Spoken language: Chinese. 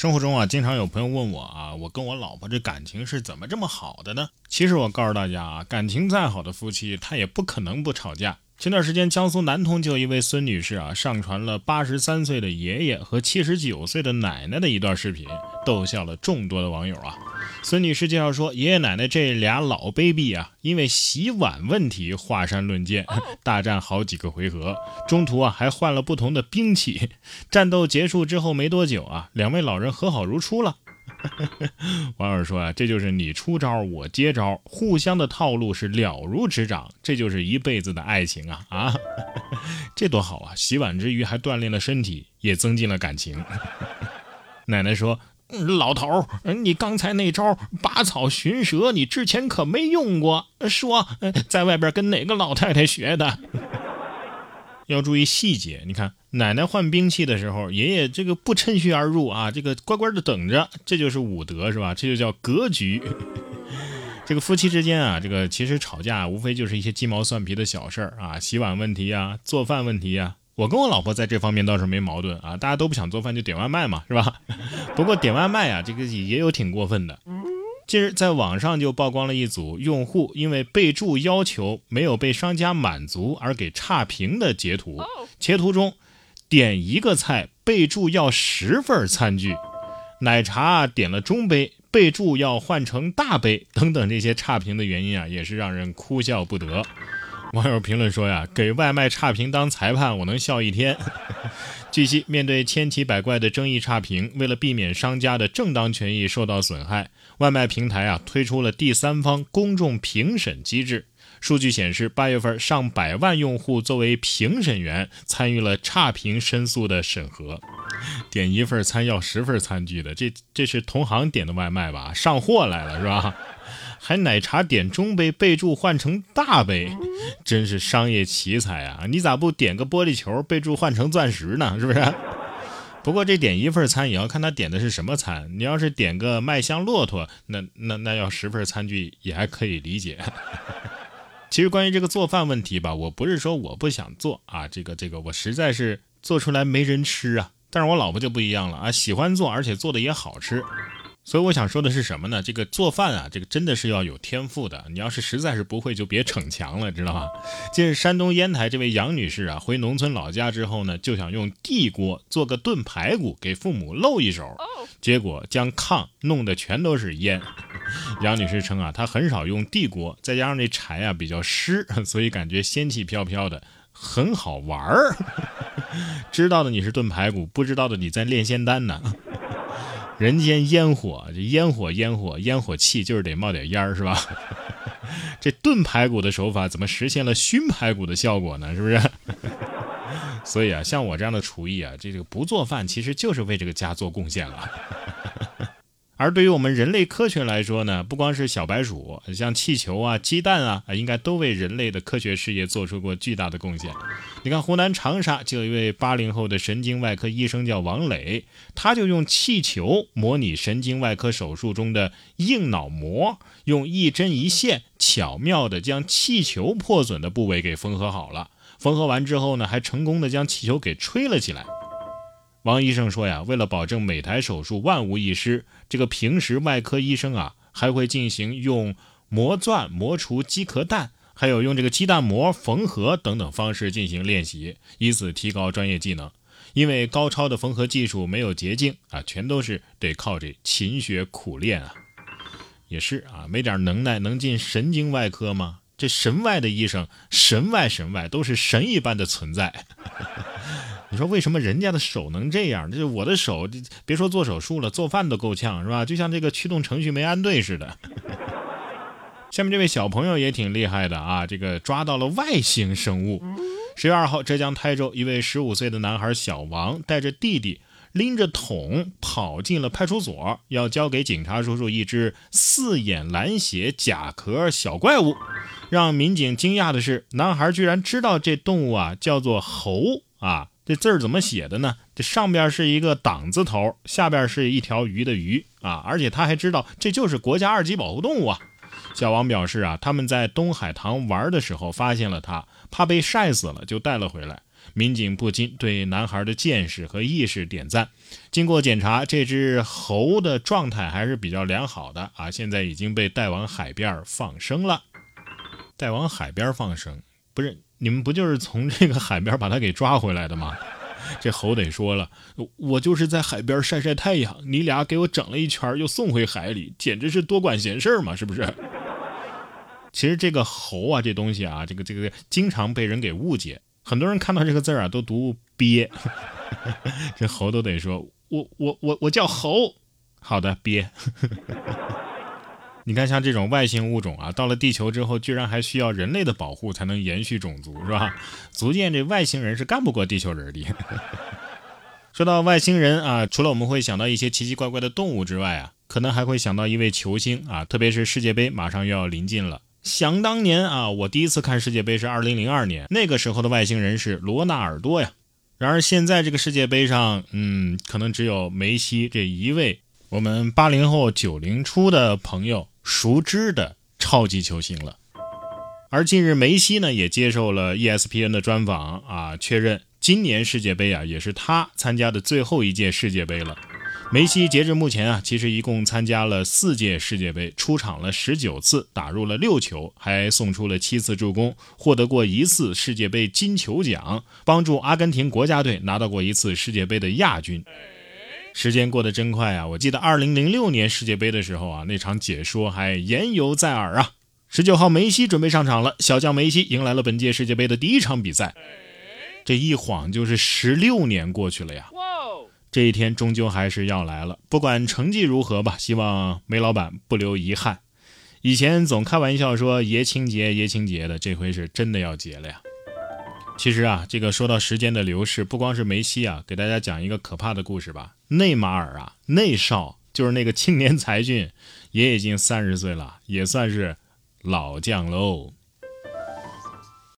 生活中啊，经常有朋友问我啊，我跟我老婆这感情是怎么这么好的呢？其实我告诉大家啊，感情再好的夫妻，他也不可能不吵架。前段时间，江苏南通就一位孙女士啊，上传了八十三岁的爷爷和七十九岁的奶奶的一段视频，逗笑了众多的网友啊。孙女士介绍说，爷爷奶奶这俩老 baby 啊，因为洗碗问题华山论剑，大战好几个回合，中途啊还换了不同的兵器。战斗结束之后没多久啊，两位老人和好如初了。网友说啊，这就是你出招我接招，互相的套路是了如指掌，这就是一辈子的爱情啊啊！这多好啊！洗碗之余还锻炼了身体，也增进了感情。奶奶说：“老头儿，你刚才那招拔草寻蛇，你之前可没用过。说在外边跟哪个老太太学的？” 要注意细节，你看奶奶换兵器的时候，爷爷这个不趁虚而入啊，这个乖乖的等着，这就是武德是吧？这就叫格局。这个夫妻之间啊，这个其实吵架无非就是一些鸡毛蒜皮的小事儿啊，洗碗问题啊，做饭问题啊。我跟我老婆在这方面倒是没矛盾啊，大家都不想做饭就点外卖嘛，是吧？不过点外卖啊，这个也有挺过分的。近日，在网上就曝光了一组用户因为备注要求没有被商家满足而给差评的截图。截图中，点一个菜备注要十份餐具，奶茶点了中杯，备注要换成大杯等等这些差评的原因啊，也是让人哭笑不得。网友评论说呀，给外卖差评当裁判，我能笑一天。据悉，面对千奇百怪的争议差评，为了避免商家的正当权益受到损害，外卖平台啊推出了第三方公众评审机制。数据显示，八月份上百万用户作为评审员参与了差评申诉的审核。点一份餐要十份餐具的，这这是同行点的外卖吧？上货来了是吧？还奶茶点中杯，备注换成大杯，真是商业奇才啊！你咋不点个玻璃球，备注换成钻石呢？是不是？不过这点一份餐也要看他点的是什么餐。你要是点个麦香骆驼，那那那要十份餐具也还可以理解。其实关于这个做饭问题吧，我不是说我不想做啊，这个这个我实在是做出来没人吃啊。但是我老婆就不一样了啊，喜欢做，而且做的也好吃。所以我想说的是什么呢？这个做饭啊，这个真的是要有天赋的。你要是实在是不会，就别逞强了，知道吧？近日，山东烟台这位杨女士啊，回农村老家之后呢，就想用地锅做个炖排骨给父母露一手，结果将炕弄得全都是烟。杨女士称啊，她很少用地锅，再加上那柴啊比较湿，所以感觉仙气飘飘的，很好玩儿。知道的你是炖排骨，不知道的你在练仙丹呢。人间烟火，这烟火烟火烟火气就是得冒点烟儿，是吧？这炖排骨的手法怎么实现了熏排骨的效果呢？是不是？所以啊，像我这样的厨艺啊，这这个不做饭其实就是为这个家做贡献了。而对于我们人类科学来说呢，不光是小白鼠，像气球啊、鸡蛋啊，应该都为人类的科学事业做出过巨大的贡献。你看，湖南长沙就有一位八零后的神经外科医生叫王磊，他就用气球模拟神经外科手术中的硬脑膜，用一针一线巧妙地将气球破损的部位给缝合好了。缝合完之后呢，还成功的将气球给吹了起来。王医生说呀，为了保证每台手术万无一失，这个平时外科医生啊还会进行用磨钻磨除鸡壳蛋，还有用这个鸡蛋膜缝合等等方式进行练习，以此提高专业技能。因为高超的缝合技术没有捷径啊，全都是得靠这勤学苦练啊。也是啊，没点能耐能进神经外科吗？这神外的医生，神外神外都是神一般的存在。你说为什么人家的手能这样？这我的手，别说做手术了，做饭都够呛，是吧？就像这个驱动程序没安对似的。下面这位小朋友也挺厉害的啊，这个抓到了外星生物。十月二号，浙江台州一位十五岁的男孩小王带着弟弟拎着桶跑进了派出所，要交给警察叔叔一只四眼蓝血甲壳小怪物。让民警惊讶的是，男孩居然知道这动物啊叫做猴啊。这字儿怎么写的呢？这上边是一个党字头，下边是一条鱼的鱼啊！而且他还知道这就是国家二级保护动物啊！小王表示啊，他们在东海塘玩的时候发现了它，怕被晒死了，就带了回来。民警不禁对男孩的见识和意识点赞。经过检查，这只猴的状态还是比较良好的啊，现在已经被带往海边放生了。带往海边放生，不是你们不就是从这个海边把它给抓回来的吗？这猴得说了，我就是在海边晒晒太阳，你俩给我整了一圈又送回海里，简直是多管闲事嘛，是不是？其实这个猴啊，这东西啊，这个这个经常被人给误解，很多人看到这个字啊都读鳖，这猴都得说，我我我我叫猴，好的鳖。你看，像这种外星物种啊，到了地球之后，居然还需要人类的保护才能延续种族，是吧？足见这外星人是干不过地球人的。说到外星人啊，除了我们会想到一些奇奇怪怪的动物之外啊，可能还会想到一位球星啊，特别是世界杯马上又要临近了。想当年啊，我第一次看世界杯是二零零二年，那个时候的外星人是罗纳尔多呀。然而现在这个世界杯上，嗯，可能只有梅西这一位，我们八零后九零初的朋友。熟知的超级球星了，而近日梅西呢也接受了 ESPN 的专访啊，确认今年世界杯啊也是他参加的最后一届世界杯了。梅西截至目前啊，其实一共参加了四届世界杯，出场了十九次，打入了六球，还送出了七次助攻，获得过一次世界杯金球奖，帮助阿根廷国家队拿到过一次世界杯的亚军。时间过得真快啊！我记得二零零六年世界杯的时候啊，那场解说还言犹在耳啊。十九号梅西准备上场了，小将梅西迎来了本届世界杯的第一场比赛。这一晃就是十六年过去了呀！这一天终究还是要来了。不管成绩如何吧，希望梅老板不留遗憾。以前总开玩笑说爷青结爷青结的，这回是真的要结了呀。其实啊，这个说到时间的流逝，不光是梅西啊，给大家讲一个可怕的故事吧。内马尔啊，内少就是那个青年才俊，也已经三十岁了，也算是老将喽。